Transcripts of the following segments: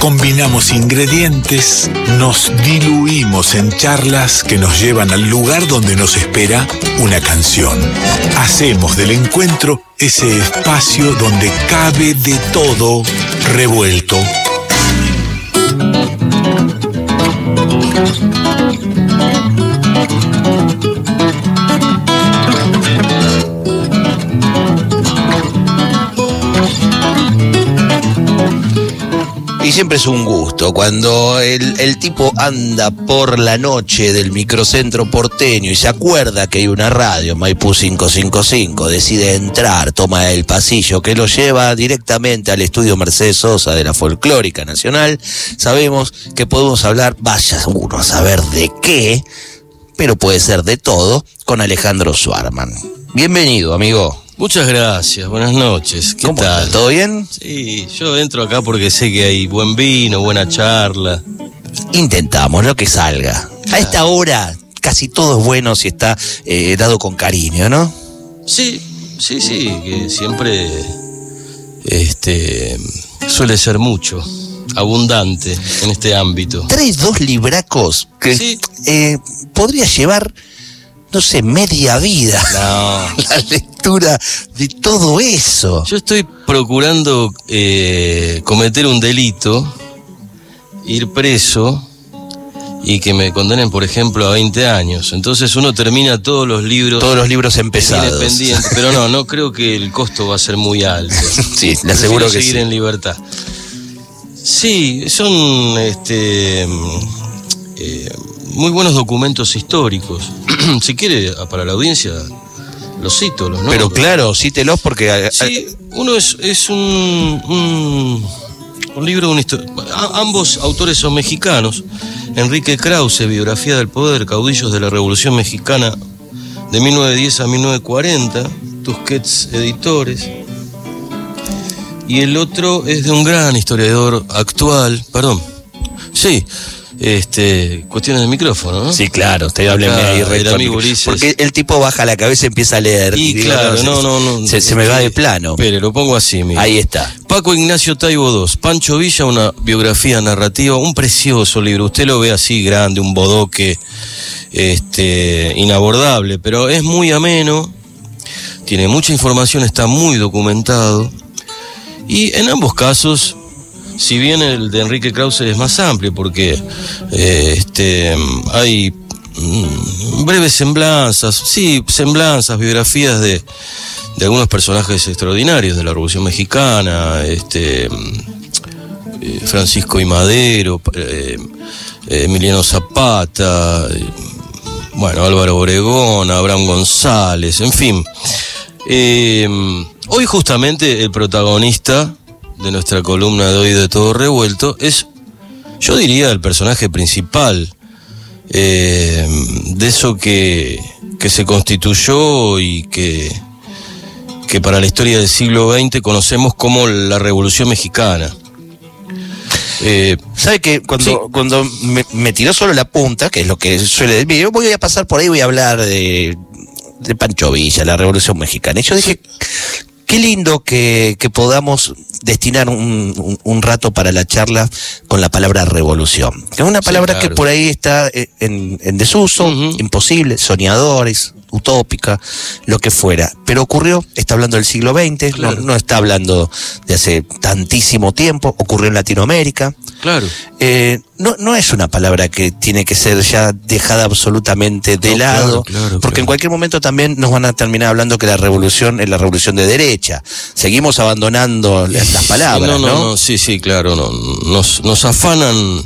Combinamos ingredientes, nos diluimos en charlas que nos llevan al lugar donde nos espera una canción. Hacemos del encuentro ese espacio donde cabe de todo revuelto. Siempre es un gusto cuando el, el, tipo anda por la noche del microcentro porteño y se acuerda que hay una radio, Maipú 555, decide entrar, toma el pasillo que lo lleva directamente al estudio Mercedes Sosa de la Folclórica Nacional. Sabemos que podemos hablar, vaya uno a saber de qué, pero puede ser de todo, con Alejandro Suarman. Bienvenido, amigo. Muchas gracias, buenas noches. ¿Qué ¿Cómo tal? está? ¿Todo bien? Sí, yo entro acá porque sé que hay buen vino, buena charla. Intentamos lo que salga. A esta hora casi todo es bueno si está eh, dado con cariño, ¿no? Sí, sí, sí, que siempre este suele ser mucho, abundante en este ámbito. Traes dos libracos que Sí. eh, podría llevar, no sé, media vida No, la lectura de todo eso. yo estoy procurando eh, cometer un delito, ir preso y que me condenen, por ejemplo, a 20 años. Entonces uno termina todos los libros Todos los libros empezados. pero no, no creo que el costo va a ser muy alto. Sí, le aseguro que seguir sí. en libertad. Sí, son este eh, muy buenos documentos históricos. si quiere, para la audiencia, los cito, los nombres. Pero claro, cítelos porque... Sí, uno es, es un, un, un libro de una historia. Ambos autores son mexicanos. Enrique Krause, Biografía del Poder, Caudillos de la Revolución Mexicana de 1910 a 1940, Tusquets Editores. Y el otro es de un gran historiador actual, perdón. Sí, este, cuestiones de micrófono, ¿no? Sí, claro, usted hábleme ahí recto. Porque el tipo baja la cabeza y empieza a leer. Y claro, se- no, no, no. Se, se me va de plano. Espere, lo pongo así, mire. Ahí está. Paco Ignacio Taibo II, Pancho Villa, una biografía narrativa, un precioso libro. Usted lo ve así grande, un bodoque este, inabordable, pero es muy ameno, tiene mucha información, está muy documentado. Y en ambos casos, si bien el de Enrique Krause es más amplio, porque eh, este, hay mm, breves semblanzas, sí, semblanzas, biografías de, de algunos personajes extraordinarios de la Revolución Mexicana, este, mm, eh, Francisco I. Madero, eh, Emiliano Zapata, bueno, Álvaro Obregón, Abraham González, en fin. Eh, hoy justamente el protagonista de nuestra columna de hoy de Todo Revuelto es, yo diría, el personaje principal eh, de eso que, que se constituyó y que, que para la historia del siglo XX conocemos como la Revolución Mexicana. Eh, ¿Sabe que cuando, Sí. cuando me, me tiró solo la punta, que es lo que suele decir, yo voy a pasar por ahí, voy a hablar de, de Pancho Villa, la Revolución Mexicana. Y yo dije, qué lindo que, que podamos destinar un, un- un rato para la charla con la palabra revolución. Que es una Sí, palabra que por ahí está eh, en, en desuso, imposible, soñadores, utópica, lo que fuera. Pero ocurrió, está hablando del siglo XX, Claro. no, no está hablando de hace tantísimo tiempo, ocurrió en Latinoamérica. Claro. Eh, no, no es una palabra que tiene que ser ya dejada absolutamente de No, lado, claro, claro, porque claro. en cualquier momento también nos van a terminar hablando que la revolución es la revolución de derecha. Seguimos abandonando las, las palabras, no, ¿no? no, no, sí, sí, claro, no, nos, nos afanan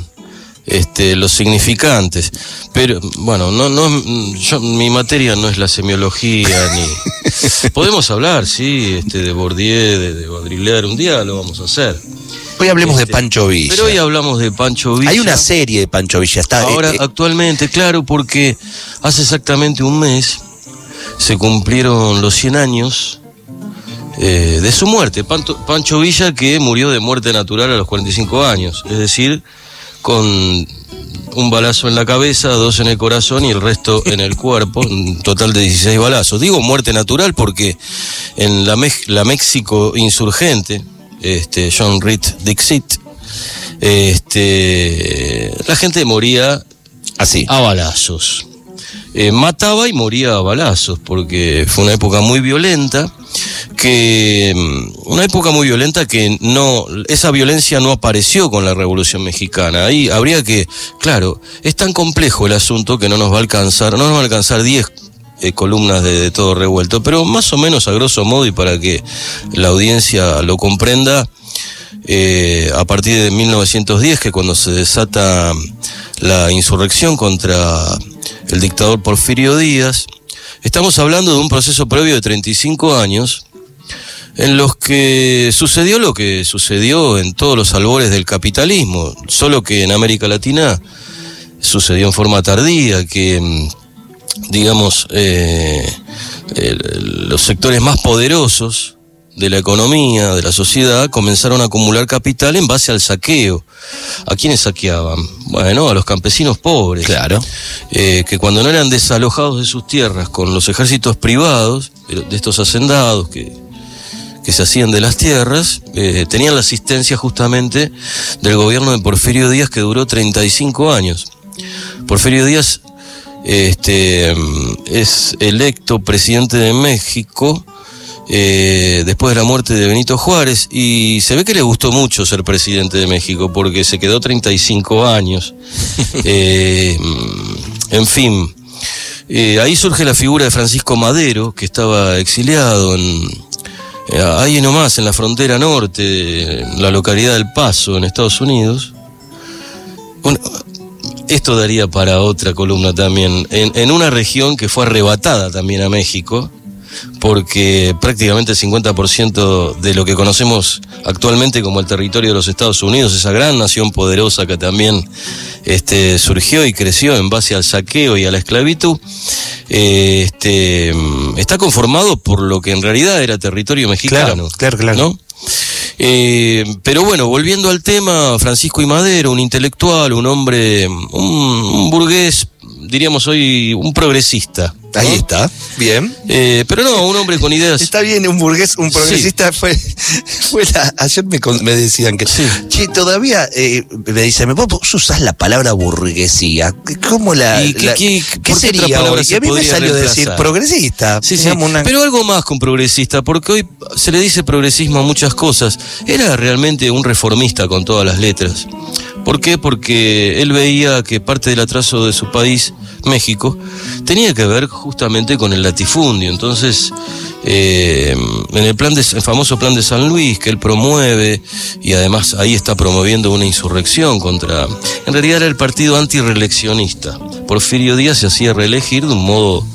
este, los significantes, pero bueno, no, no, yo, mi materia no es la semiología ni podemos hablar, sí, este, de Bourdieu, de, de Baudrillard, un día lo vamos a hacer. Hoy hablemos de Este, Pancho Villa. Pero hoy hablamos de Pancho Villa. Hay una serie de Pancho Villa. Está, Ahora, eh, eh, actualmente, claro, porque hace exactamente un mes se cumplieron los 100 años eh, de su muerte. Panto- Pancho Villa que murió de muerte natural a los 45 años, es decir, con un balazo en la cabeza, dos en el corazón y el resto en el cuerpo, un total de 16 balazos. Digo muerte natural porque en la, la México insurgente, este, John Reed Dixit, este, la gente moría Así. a balazos. Eh, mataba y moría a balazos, porque fue una época muy violenta, que mm, una época muy violenta que no, esa violencia no apareció con la Revolución Mexicana. Ahí habría que, claro, es tan complejo el asunto que no nos va a alcanzar, no nos va a alcanzar 10 eh, columnas de, todo revuelto, pero más o menos a grosso modo y para que la audiencia lo comprenda, eh, a partir de 1910, que cuando se desata la insurrección contra el dictador Porfirio Díaz, estamos hablando de un proceso previo de 35 años en los que sucedió lo que sucedió en todos los albores del capitalismo, solo que en América Latina sucedió en forma tardía, que mm, digamos eh, el- los sectores más poderosos de la economía, de la sociedad, comenzaron a acumular capital en base al saqueo. ¿A quiénes saqueaban? Bueno, a los campesinos pobres. Claro. Eh, que cuando no eran desalojados de sus tierras con los ejércitos privados, de, de estos hacendados que, que se hacían de las tierras, eh, tenían la asistencia justamente del gobierno de Porfirio Díaz que duró 35 años. Porfirio Díaz este, es electo presidente de México eh, después de la muerte de Benito Juárez y se ve que le gustó mucho ser presidente de México porque se quedó 35 años. Eh, en fin, eh, ahí surge la figura de Francisco Madero, que estaba exiliado en, ahí nomás, en la frontera norte, en la localidad del Paso, en Estados Unidos. Bueno, esto daría para otra columna también. En, en una región que fue arrebatada también a México, porque prácticamente el 50% de lo que conocemos actualmente como el territorio de los Estados Unidos, esa gran nación poderosa que también este, surgió y creció en base al saqueo y a la esclavitud, eh, este, está conformado por lo que en realidad era territorio mexicano. claro, claro. ¿no? Eh, pero bueno, volviendo al tema, Francisco y Madero, un intelectual, un hombre, un, un burgués, diríamos hoy, un progresista. ¿No? Ahí está. Bien. Eh, pero no, un hombre con ideas. Está bien, un burgués, un progresista fue, fue la- ayer me, decían que, Sí. che, todavía, eh, me dicen, vos, vos usás la palabra burguesía, ¿cómo la, ¿Y qué- la- qué- qué por qué otra sería palabra se a mí me salió reemplazar? decir progresista, Sí, sí, una- pero algo más con progresista, porque hoy se le dice progresismo a muchas cosas. Era realmente un reformista con todas las letras. ¿Por qué? Porque él veía que parte del atraso de su país, México, tenía que ver justamente con el latifundio. Entonces, eh, en el plan famoso plan de San Luis que él promueve y además ahí está promoviendo una insurrección contra, en realidad era el partido antireeleccionista. Porfirio Díaz se hacía reelegir de un modo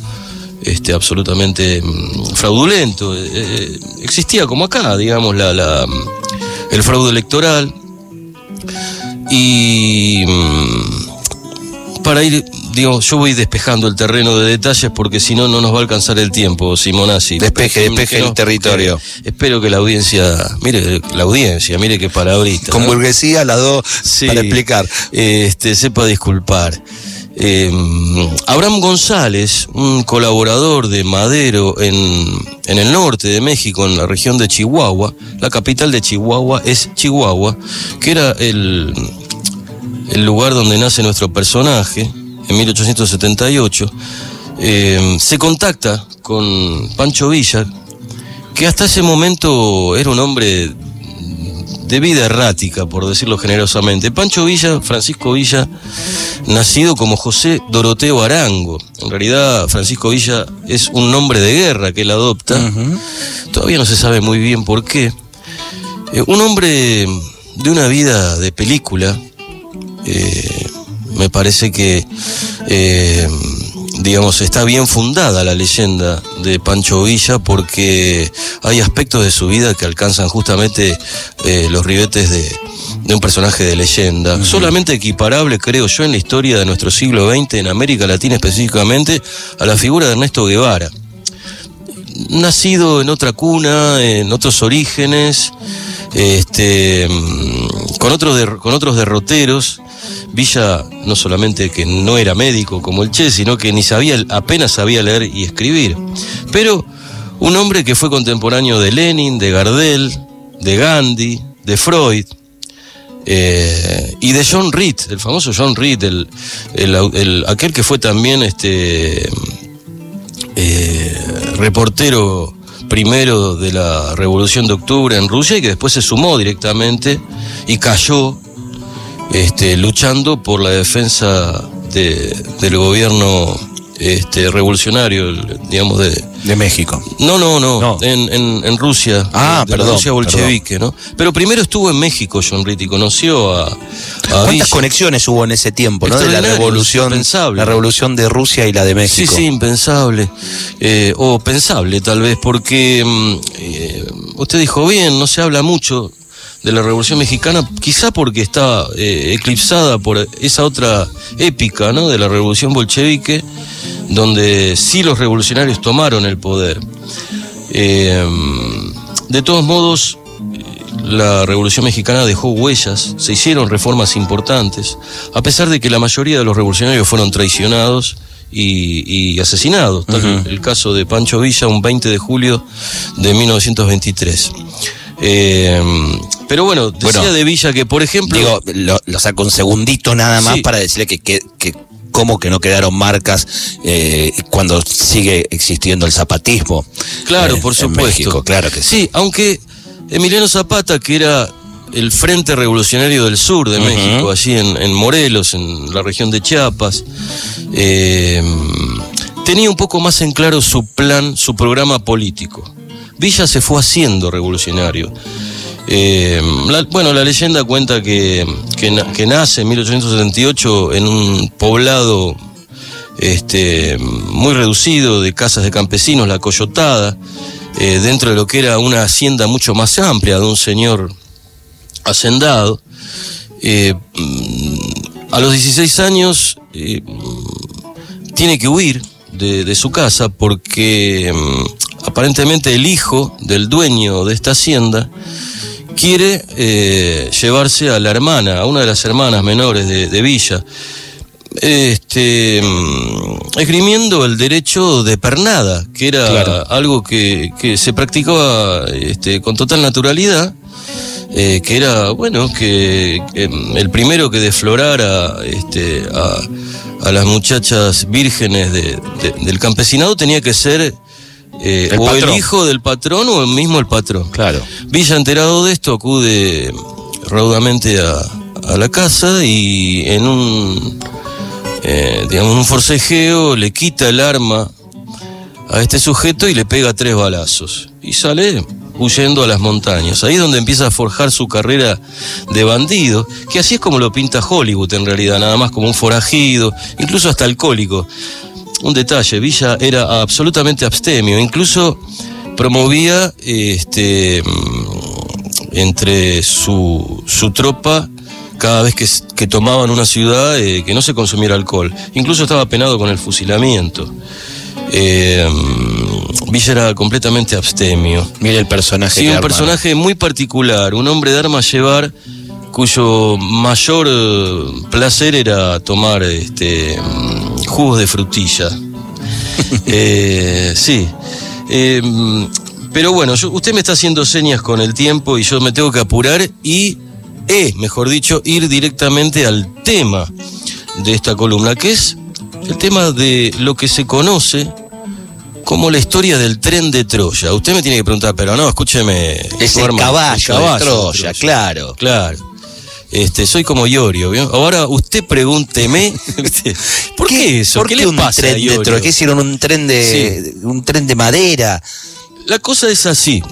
este, absolutamente mm, fraudulento. Eh, eh, existía como acá, digamos, el fraude electoral. Y mm, para ir, digo, yo voy despejando el terreno de detalles porque si no, no nos va a alcanzar el tiempo, Simonazzi. Despeje, despeje el territorio. que- espero que la audiencia, mire, la audiencia, mire qué palabrita. con ¿no? burguesía las dos Sí, para explicar. Este, sepa disculpar. Eh, Abraham González, un colaborador de Madero en, en el norte de México, en la región de Chihuahua, la capital de Chihuahua es Chihuahua, que era el, el lugar donde nace nuestro personaje, en 1878, eh, se contacta con Pancho Villa, que hasta ese momento era un hombre de vida errática, por decirlo generosamente. Pancho Villa, Francisco Villa, nacido como José Doroteo Arango. En realidad, Francisco Villa es un nombre de guerra que él adopta. Todavía no se sabe muy bien por qué. Eh, un hombre de una vida de película. Eh, me parece que, eh, digamos, está bien fundada la leyenda de Pancho Villa porque hay aspectos de su vida que alcanzan justamente eh, los ribetes de, de un personaje de leyenda. Solamente equiparable, creo yo, en la historia de nuestro siglo XX, en América Latina específicamente, a la figura de Ernesto Guevara nacido en otra cuna, en otros orígenes, este, mm, con, otros con otros derroteros. Villa no solamente que no era médico como el Che, sino que ni sabía, apenas sabía leer y escribir. Pero un hombre que fue contemporáneo de Lenin, de Gardel, de Gandhi, de Freud. Eh, y de John Reed, el famoso John Reed, el, el- el- aquel que fue también este eh, reportero primero de la Revolución de Octubre en Rusia y que después se sumó directamente y cayó este, luchando por la defensa de- del gobierno este, revolucionario, digamos, de, De México. no, no, no, No. En, en- en Rusia. Ah, de perdón, Rusia bolchevique, ¿no? Pero primero estuvo en México John y conoció a, a ¿Cuántas Villa. conexiones hubo en ese tiempo, no? De la revolución, impensable. la revolución de Rusia y la de Sí, México. sí, impensable. Eh, o pensable tal vez, porque mm, eh, usted dijo bien, no se habla mucho de la Revolución Mexicana, quizá porque está eh, eclipsada por esa otra épica, ¿no? De la Revolución Bolchevique, donde sí los revolucionarios tomaron el poder. Eh, de todos modos, la Revolución Mexicana dejó huellas, se hicieron reformas importantes, a pesar de que la mayoría de los revolucionarios fueron traicionados y, y asesinados. Tal. El caso de Pancho Villa, un 20 de julio de 1923. Eh, pero bueno, decía Bueno, de Villa que, por ejemplo... Digo, lo, lo saco un segundito nada más Sí. para decirle que, que, que cómo que no quedaron marcas eh, cuando sigue existiendo el zapatismo. Claro, eh, por en supuesto. México, claro que sí. Sí, aunque Emiliano Zapata, que era el Frente Revolucionario del Sur de. México, allí en, en Morelos, en la región de Chiapas, eh, tenía un poco más en claro su plan, su programa político. Villa se fue haciendo revolucionario. Eh, bueno, la leyenda cuenta que, que na- que nace en 1878 en un poblado este, muy reducido de casas de campesinos, la Coyotada, eh, dentro de lo que era una hacienda mucho más amplia de un señor hacendado. Eh, mm, a los 16 años mm, tiene que huir de, de su casa porque mm, aparentemente el hijo del dueño de esta hacienda quiere eh, llevarse a la hermana, a una de las hermanas menores de, de Villa, este, mm, esgrimiendo el derecho de pernada, que era Claro. algo que, que se practicaba este, con total naturalidad, eh, que era, bueno, que, que, mm, el primero que desflorara este, a, a las muchachas vírgenes de- de- del campesinado tenía que ser eh, El o patrón. el hijo del patrón o el mismo el patrón. Claro. Villa enterado de esto acude raudamente a, a la casa y en un eh, digamos un forcejeo le quita el arma a este sujeto y le pega tres balazos y sale huyendo a las montañas. Ahí es donde empieza a forjar su carrera de bandido, que así es como lo pinta Hollywood en realidad, nada más como un forajido, incluso hasta alcohólico. Un detalle, Villa era absolutamente abstemio, incluso promovía este, mm, entre su, su tropa cada vez que, que tomaban una ciudad eh, que no se consumiera alcohol. Incluso estaba penado con el fusilamiento. Eh, mm, Villa era completamente abstemio. Mire el personaje. Sí, un personaje muy particular, un hombre de armas llevar cuyo mayor eh, placer era tomar este mm, jugos de frutilla. Eh, sí. Eh, pero bueno, yo- usted me está haciendo señas con el tiempo y yo me tengo que apurar y, eh, mejor dicho, ir directamente al tema de esta columna, que es el tema de lo que se conoce como la historia del tren de Troya. Usted me tiene que preguntar, pero no, escúcheme. Es el caballo, el de Troya, claro. Claro. Este, soy como Iorio, ¿vio? Ahora usted pregúnteme, ¿por qué, eso? ¿Por ¿Qué, qué le un pasa tren de Iorio? ¿Qué hicieron? ¿Un tren de, un tren de madera? La cosa es así.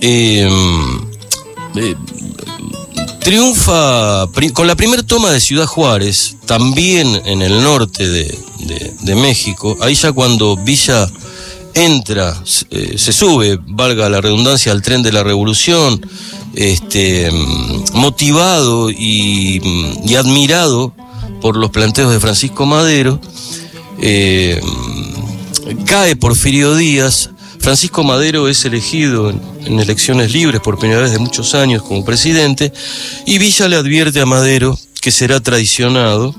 Eh, eh, triunfa con la primera toma de Ciudad Juárez, también en el norte de, de- de México. Ahí ya cuando Villa entra, eh, se sube, valga la redundancia, al tren de la revolución, este, mm, motivado y, mm, y admirado por los planteos de Francisco Madero. eh, cae Porfirio Díaz. Francisco Madero es elegido en, en elecciones libres por primera vez de muchos años como presidente y Villa le advierte a Madero que será traicionado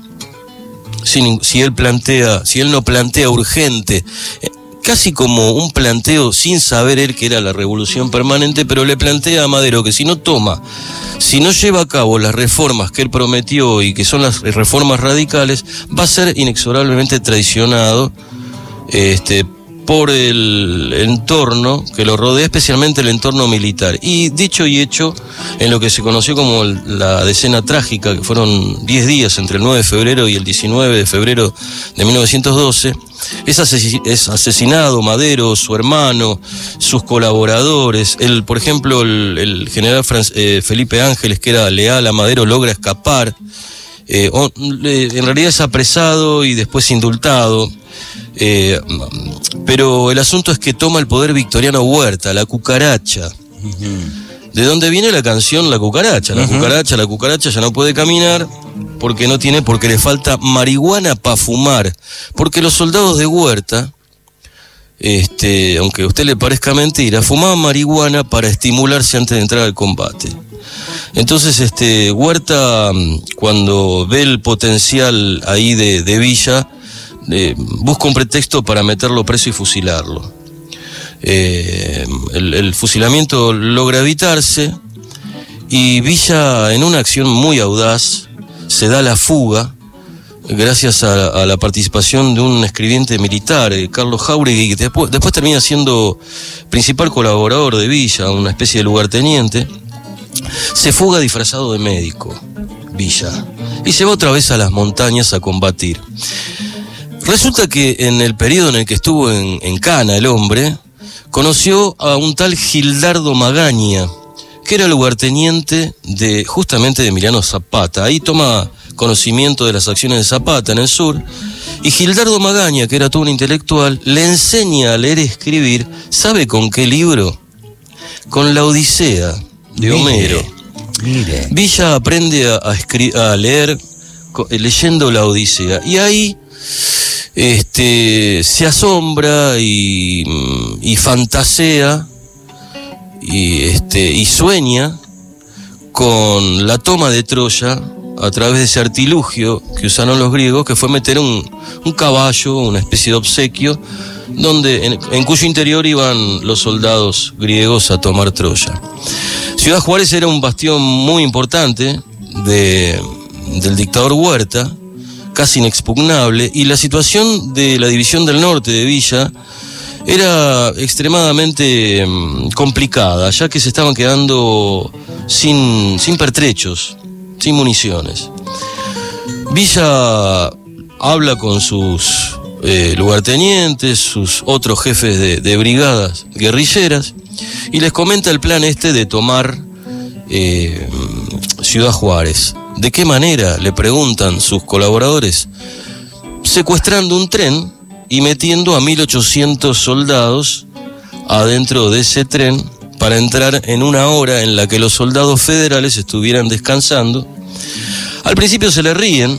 si, si él plantea, si él no plantea urgente eh, casi como un planteo sin saber él que era la revolución permanente, pero le plantea a Madero que si no toma, si no lleva a cabo las reformas que él prometió y que son las reformas radicales, va a ser inexorablemente traicionado este, por el entorno que lo rodea, especialmente el entorno militar. Y dicho y hecho, en lo que se conoció como la decena trágica, que fueron 10 días entre el 9 de febrero y el 19 de febrero de 1912, es, asesinado Madero, su hermano, sus colaboradores. El, por ejemplo, el, general eh, Felipe Ángeles, que era leal a Madero, logra escapar. Eh, en realidad es apresado y después indultado. Eh, pero el asunto es que toma el poder Victoriano Huerta, la cucaracha. ¿De dónde viene la canción La cucaracha? La cucaracha, la cucaracha ya no puede caminar porque no tiene, porque le falta marihuana para fumar. Porque los soldados de Huerta, este, aunque a usted le parezca mentira, fumaban marihuana para estimularse antes de entrar al combate. Entonces, este, Huerta, cuando ve el potencial ahí de, de Villa, busca un pretexto para meterlo preso y fusilarlo. Eh, el, fusilamiento logra evitarse y Villa, en una acción muy audaz, se da la fuga gracias a, la participación de un escribiente militar, eh, Carlos Jauregui, que después, después termina siendo principal colaborador de Villa, una especie de lugarteniente, se fuga disfrazado de médico, Villa, y se va otra vez a las montañas a combatir. Resulta que en el periodo en el que estuvo en, Cana el hombre, conoció a un tal Gildardo Magaña, que era lugarteniente de justamente de Emiliano Zapata. Ahí toma conocimiento de las acciones de Zapata en el sur. Y Gildardo Magaña, que era todo un intelectual, le enseña a leer y escribir. ¿Sabe con qué libro? Con la Odisea de Homero. Villa aprende a, a leer leyendo la Odisea. Y ahí este, se asombra y, fantasea y, este, y sueña con la toma de Troya a través de ese artilugio que usaron los griegos, que fue meter un, caballo, una especie de obsequio, donde, en, cuyo interior iban los soldados griegos a tomar Troya. Ciudad Juárez era un bastión muy importante de, del dictador Huerta, casi inexpugnable, y la situación de la división del norte de Villa era extremadamente mm, complicada, ya que se estaban quedando sin, sin pertrechos, sin municiones. Villa habla con sus eh, lugartenientes, sus otros jefes de, brigadas guerrilleras, y les comenta el plan este de tomar eh, Ciudad Juárez. ¿De qué manera? Le preguntan sus colaboradores. Secuestrando un tren y metiendo a 1.800 soldados adentro de ese tren para entrar en una hora en la que los soldados federales estuvieran descansando. Al principio se le ríen,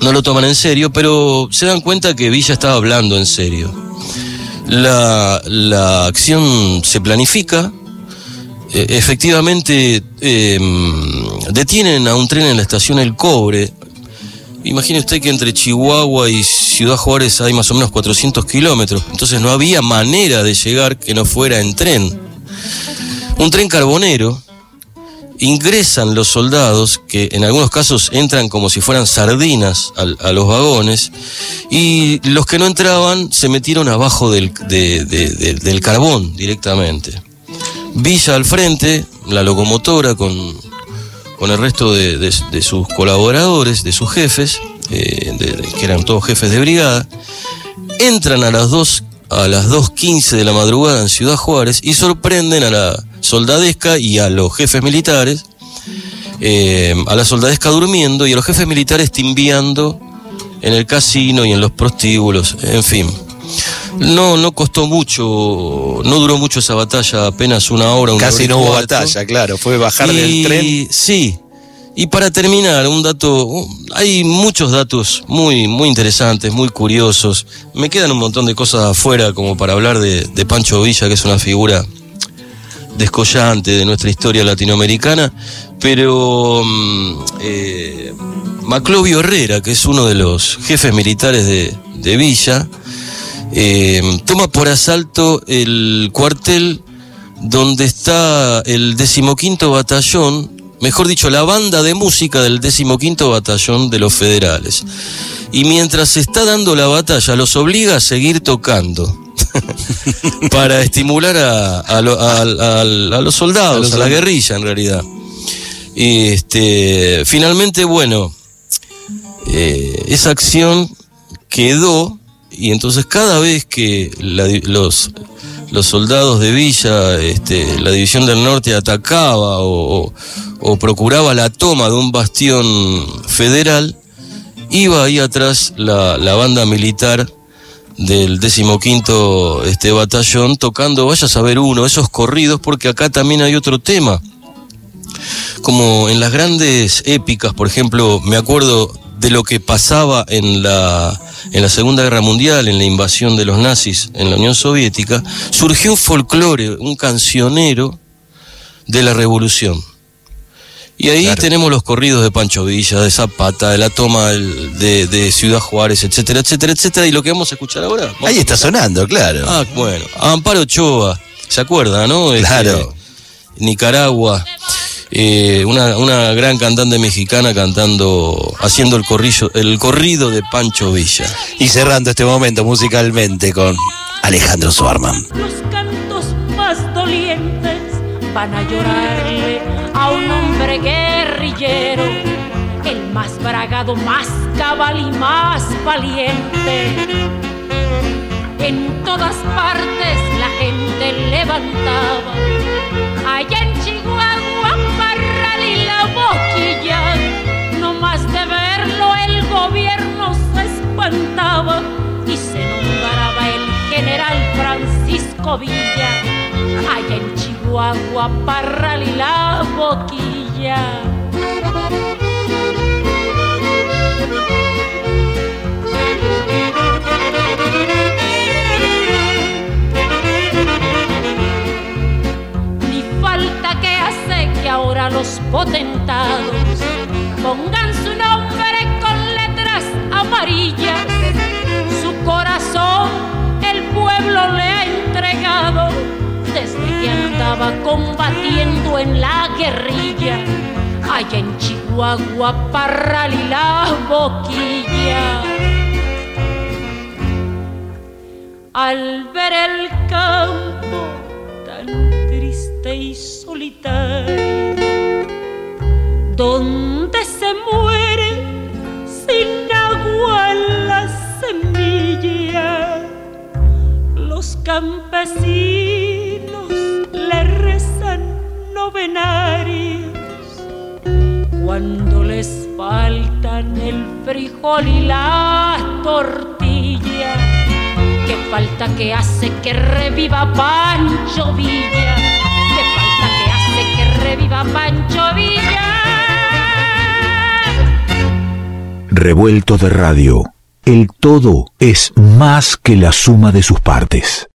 no lo toman en serio, pero se dan cuenta que Villa estaba hablando en serio. La, la acción se planifica, eh, efectivamente em, detienen a un tren en la estación El Cobre. Imagine usted que entre Chihuahua y Ciudad Juárez hay más o menos 400 kilómetros, entonces no había manera de llegar que no fuera en tren. Un tren carbonero, ingresan los soldados, que en algunos casos entran como si fueran sardinas a, los vagones, y los que no entraban se metieron abajo del carbón directamente. Villa al frente, la locomotora con, con el resto de, sus colaboradores, de sus jefes, eh, que eran todos jefes de brigada, entran a las 2 a las 2.15 de la madrugada en Ciudad Juárez y sorprenden a la soldadesca y a los jefes militares, eh, a la soldadesca durmiendo y a los jefes militares timbiando en el casino y en los prostíbulos, en fin. No, no costó mucho, no duró mucho esa batalla, apenas una hora. Casi no hubo batalla, claro, fue bajar del tren. Sí, y para terminar, un dato, hay muchos datos muy, muy interesantes, muy curiosos. Me quedan un montón de cosas afuera como para hablar de, Pancho Villa, que es una figura descollante de nuestra historia latinoamericana, pero mm, eh, Maclovio Herrera, que es uno de los jefes militares de, de Villa, eh, toma por asalto el cuartel donde está el decimoquinto batallón, mejor dicho, la banda de música del decimoquinto batallón de los federales. Y mientras se está dando la batalla, los obliga a seguir tocando. para estimular a, los soldados, a, la guerrilla en realidad. Y este, finalmente, bueno, eh, esa acción quedó y entonces cada vez que los, los soldados de Villa, este, la División del Norte atacaba o, procuraba la toma de un bastión federal, iba ahí atrás la, la banda militar del decimoquinto este, batallón tocando, vaya a saber uno, esos corridos, porque acá también hay otro tema. Como en las grandes épicas, por ejemplo, me acuerdo de lo que pasaba en la, en la Segunda Guerra Mundial, en la invasión de los nazis en la Unión Soviética, surgió un folclore, un cancionero de la revolución. Y ahí tenemos los corridos de Pancho Villa, de Zapata, de la toma de, Ciudad Juárez, etcétera, etcétera, etcétera. Y lo que vamos a escuchar ahora. ahí está sonando, claro. Ah, bueno. Amparo Ochoa, ¿se acuerda, no? Este, claro. Nicaragua. Eh, una, gran cantante mexicana cantando, haciendo el, corrillo, el corrido de Pancho Villa. Y cerrando este momento musicalmente con Alejandro Suarman. Los cantos más dolientes van a llorarle a un hombre guerrillero, el más bragado, más cabal y más valiente. En todas partes la gente levantaba, allá en Chihuahua, de verlo el gobierno se espantaba y se nombraba el general Francisco Villa, allá en Chihuahua, Parral y la Boquilla. Ni falta que hace que ahora los potentados pongan Su corazón el pueblo le ha entregado desde que andaba combatiendo en la guerrilla, allá en Chihuahua, Parral y la Boquilla. Al ver el campo tan triste y solitario, campesinos le rezan novenarios cuando les faltan el frijol y la tortilla. Que falta que hace que reviva Pancho Villa. Que falta que hace que reviva Pancho Villa. Revuelto de radio. El todo es más que la suma de sus partes.